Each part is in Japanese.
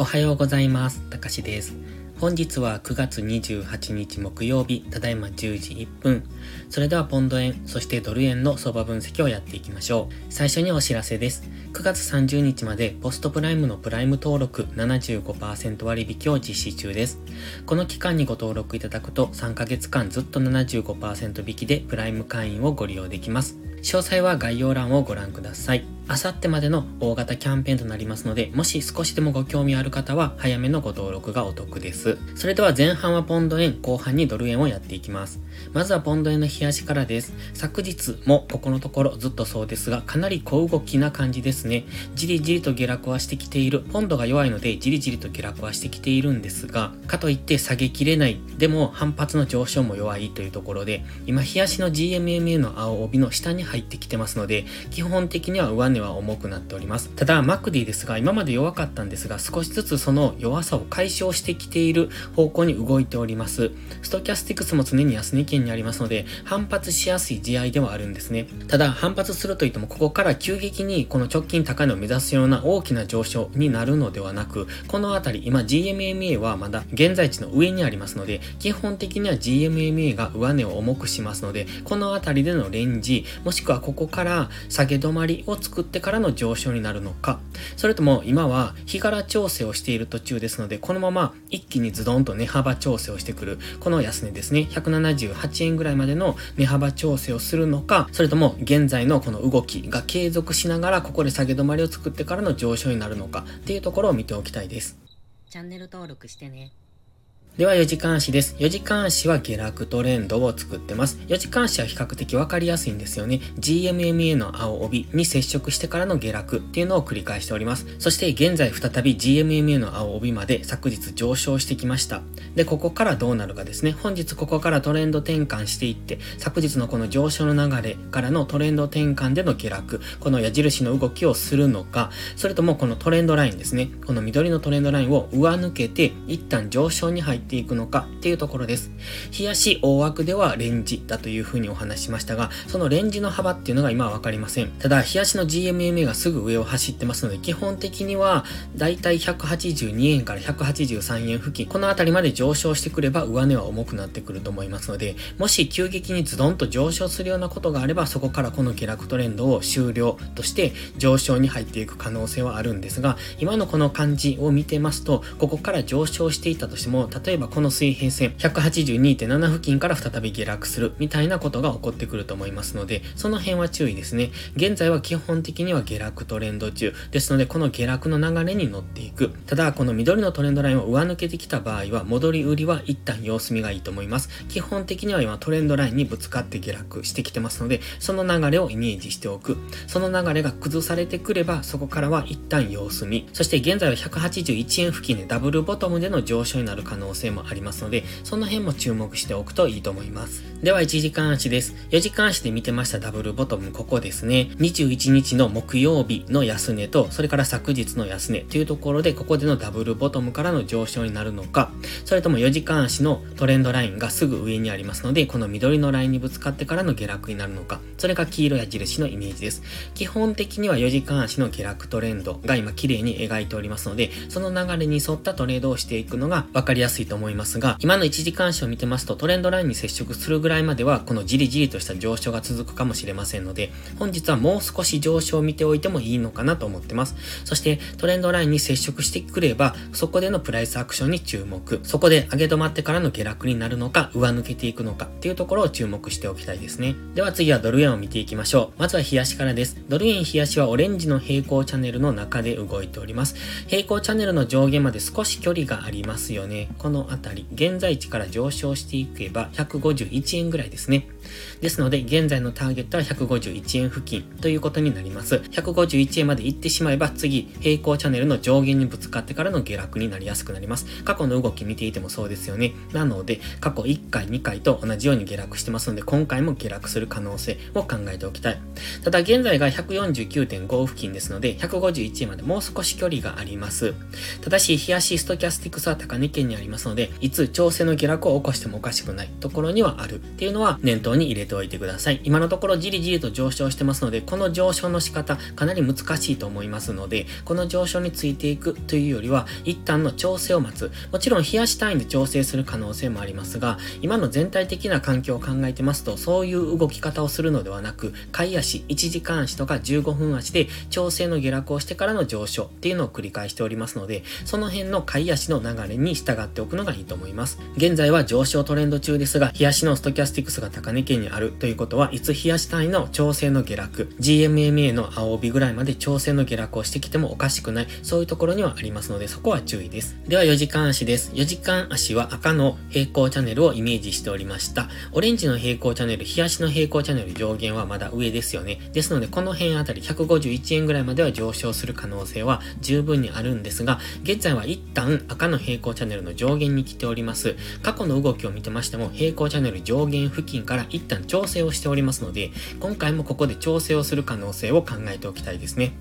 おはようございます。たかしです。本日は9月28日木曜日、ただいま10時1分。それではポンド円、そしてドル円の相場分析をやっていきましょう。最初にお知らせです。9月30日までポストプライムのプライム登録75%割引を実施中です。この期間にご登録いただくと3ヶ月間ずっと75%引きでプライム会員をご利用できます。詳細は概要欄をご覧ください。あさってまでの大型キャンペーンとなりますので、もし少しでもご興味ある方は早めのご登録がお得です。それでは前半はポンド円、後半にドル円をやっていきます。まずはポンド円の冷やしからです。昨日もここのところずっとそうですが、かなり小動きな感じですね。じりじりと下落はしてきている。ポンドが弱いので、じりじりと下落はしてきているんですが、かといって下げきれない。でも反発の上昇も弱いというところで、今冷やしの GMMA の青帯の下に入ってきてますので、基本的には上値は重くなっております。ただ、マクディですが、今まで弱かったんですが、少しずつその弱さを解消してきている方向に動いております。ストキャスティクスも常に安値圏にありますので、反発しやすい地合いではあるんですね。ただ、反発するといっても、ここから急激にこの直近高値を目指すような大きな上昇になるのではなく、このあたり、今 GMMA はまだ現在地の上にありますので、基本的には GMMA が上値を重くしますので、このあたりでのレンジ、もししくはここから下げ止まりを作ってからの上昇になるのか、それとも今は日柄調整をしている途中ですので、このまま一気にズドンと値幅調整をしてくる、この安値ですね、178円ぐらいまでの値幅調整をするのか、それとも現在のこの動きが継続しながらここで下げ止まりを作ってからの上昇になるのかっていうところを見ておきたいです。チャンネル登録してね。では4時間足です。4時間足は下落トレンドを作ってます。4時間足は比較的わかりやすいんですよね。GMMA の青帯に接触してからの下落っていうのを繰り返しております。そして現在再び GMMA の青帯まで昨日上昇してきました。で、ここからどうなるかですね。本日ここからトレンド転換していって、昨日のこの上昇の流れからのトレンド転換での下落、この矢印の動きをするのか、それともこのトレンドラインですね。この緑のトレンドラインを上抜けて、一旦上昇に入っていくのかっていうところです。冷やし大枠ではレンジだというふうにお話ししましたが、そのレンジの幅っていうのが今はわかりません。ただ、冷やしの GMMA がすぐ上を走ってますので、基本的にはだいたい182円から183円付近、この辺りまで上昇してくれば上値は重くなってくると思いますので、もし急激にズドンと上昇するようなことがあれば、そこからこの下落トレンドを終了として上昇に入っていく可能性はあるんですが、今のこの感じを見てますと、ここから上昇していたとしても、例えば例えばこの水平線182.7付近から再び下落するみたいなことが起こってくると思いますので、その辺は注意ですね。現在は基本的には下落トレンド中ですので、この下落の流れに乗っていく。ただ、この緑のトレンドラインを上抜けてきた場合は、戻り売りは一旦様子見がいいと思います。基本的には今トレンドラインにぶつかって下落してきてますので、その流れをイメージしておく。その流れが崩されてくれば、そこからは一旦様子見。そして現在は181円付近でダブルボトムでの上昇になる可能性性もありますので、その辺も注目しておくといいと思います。では、1時間足です。4時間足で見てましたダブルボトム、ここですね。21日の木曜日の安値と、それから昨日の安値というところで、ここでのダブルボトムからの上昇になるのか、それとも4時間足のトレンドラインがすぐ上にありますので、この緑のラインにぶつかってからの下落になるのか、それが黄色矢印のイメージです。基本的には4時間足の下落トレンドが今綺麗に描いておりますので、その流れに沿ったトレードをしていくのが分かりやすいと思いますが、今の1時間足を見てますとトレンドラインに接触するぐらいまではこのじりじりとした上昇が続くかもしれませんので、本日はもう少し上昇を見ておいてもいいのかなと思ってます。そしてトレンドラインに接触してくれば、そこでのプライスアクションに注目。そこで上げ止まってからの下落になるのか、上抜けていくのかっていうところを注目しておきたいですね。では次はドル円を見ていきましょう。まずは冷やしからです。ドル円冷やしはオレンジの平行チャンネルの中で動いております。平行チャンネルの上限まで少し距離がありますよね。このあたり。現在地から上昇していけば151円ぐらいですね。ですので、現在のターゲットは151円付近ということになります。151円まで行ってしまえば次、平行チャンネルの上限にぶつかってからの下落になりやすくなります。過去の動き見ていてもそうですよね。なので、過去1回、2回と同じように下落してますので、今回も下落する可能性を考えておきたい。ただ、現在が149.5付近ですので、151円までもう少し距離があります。ただし、冷やしストキャスティクスは高値圏にありますので、いつ調整の下落を起こしてもおかしくないところにはあるっていうのは念頭に入れておいてください。今のところじりじりと上昇してますので、この上昇の仕方かなり難しいと思いますので、この上昇についていくというよりは、一旦の調整を待つ。もちろん冷やし単位で調整する可能性もありますが、今の全体的な環境を考えてますと、そういう動き方をするのではなく、買い足、1時間足とか15分足で調整の下落をしてからの上昇っていうのを繰り返しておりますので、その辺の買い足の流れに従っておくのがいいと思います。現在は上昇トレンド中ですが、冷やしのストキャスティクスが高値圏にあるということは、いつ冷やし単位の調整の下落、GMMA の青帯ぐらいまで調整の下落をしてきてもおかしくない、そういうところにはありますので、そこは注意です。では4時間足です。4時間足は赤の平行チャンネルをイメージしておりました。オレンジの平行チャンネル、冷やしの平行チャンネル上限はまだ上ですよね。ですので、この辺あたり151円ぐらいまでは上昇する可能性は十分にあるんですが、現在は一旦赤の平行チャンネルの上限に来ております。過去の動きを見てましても、平行チャンネル上限付近から一旦調整をしておりますので、今回もここで調整をする可能性を考えておきたいですね。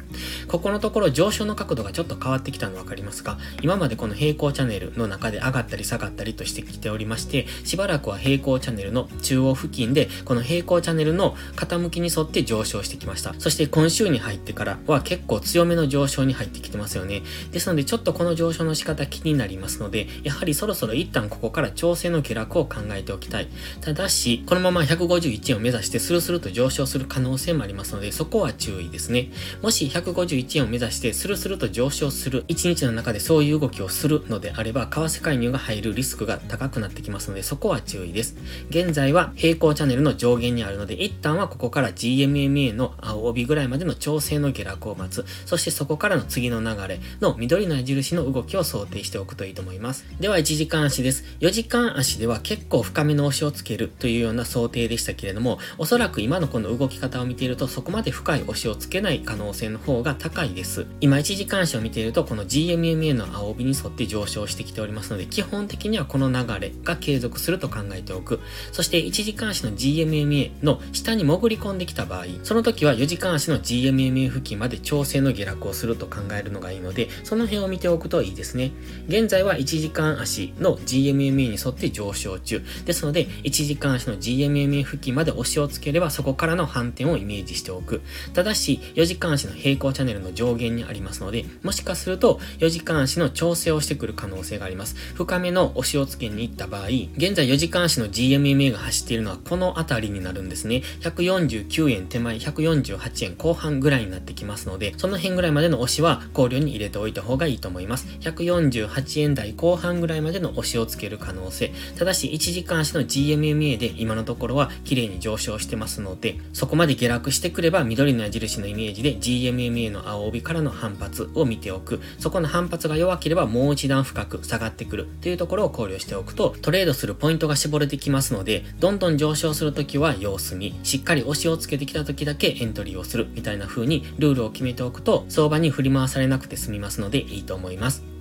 ここのところ上昇の角度がちょっと変わってきたの分かりますか？今までこの平行チャンネルの中で上がったり下がったりとしてきておりまして、しばらくは平行チャンネルの中央付近で、この平行チャンネルの傾きに沿って上昇してきました。そして今週に入ってからは結構強めの上昇に入ってきてますよね。ですのでちょっとこの上昇の仕方気になりますので、やはりそろそろ一旦ここから調整の下落を考えておきたい。ただし、このまま151円を目指してスルスルと上昇する可能性もありますので、そこは注意ですね。もし151円を目指してスルスルと上昇する1日の中でそういう動きをするのであれば、為替介入が入るリスクが高くなってきますので、そこは注意です。現在は平行チャンネルの上限にあるので、一旦はここから GMMA の青帯ぐらいまでの調整の下落を待つ。そしてそこからの次の流れの緑の矢印の動きを想定しておくといいと思います。では1時間足です。4時間足では結構深めの押しをつけるというような想定でしたけれども、おそらく今のこの動き方を見ているとそこまで深い押しをつけない可能性の方が高いです。今1時間足を見ているとこの GMMA の青帯に沿って上昇してきておりますので、基本的にはこの流れが継続すると考えておく。そして1時間足の GMMA の下に潜り込んできた場合、その時は4時間足の GMMA 付近まで調整の下落をすると考えるのがいいので、その辺を見ておくといいですね。現在は1時間足の GMMA に沿って上昇中。ですので、1時間足の GMMA 付近まで押しをつければそこからの反転をイメージしておく。ただし、4時間足の平行チャンネルの上限にありますので、もしかすると4時間足の調整をしてくる可能性があります。深めの押しをつけに行った場合、現在4時間足の GMMA が走っているのはこの辺りになるんですね。149円手前、148円後半ぐらいになってきますので、その辺ぐらいまでの押しは考慮に入れておいた方がいいと思います。148円台後半ぐらいまでの押しをつける可能性。ただし、1時間足の GMMA で今のところは綺麗に上昇してますので、そこまで下落してくれば緑の矢印のイメージで GMMA の青帯からの反発を見ておく。そこの反発が弱ければもう一段深く下がってくるというところを考慮しておくと、トレードするポイントが絞れてきますので、どんどん上昇するときは様子見、しっかり押しをつけてきたときだけエントリーをするみたいな風にルールを決めておくと、相場に振り回されなくて済みますのでいいと思います。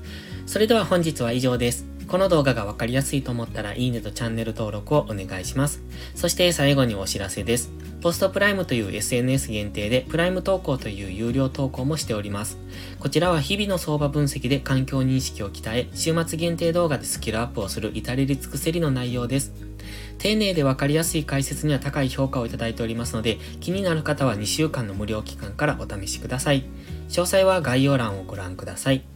それでは本日は以上です。この動画がわかりやすいと思ったらいいねとチャンネル登録をお願いします。そして最後にお知らせです。ポストプライムという SNS 限定でプライム投稿という有料投稿もしております。こちらは日々の相場分析で環境認識を鍛え、週末限定動画でスキルアップをする至れり尽くせりの内容です。丁寧でわかりやすい解説には高い評価をいただいておりますので、気になる方は2週間の無料期間からお試しください。詳細は概要欄をご覧ください。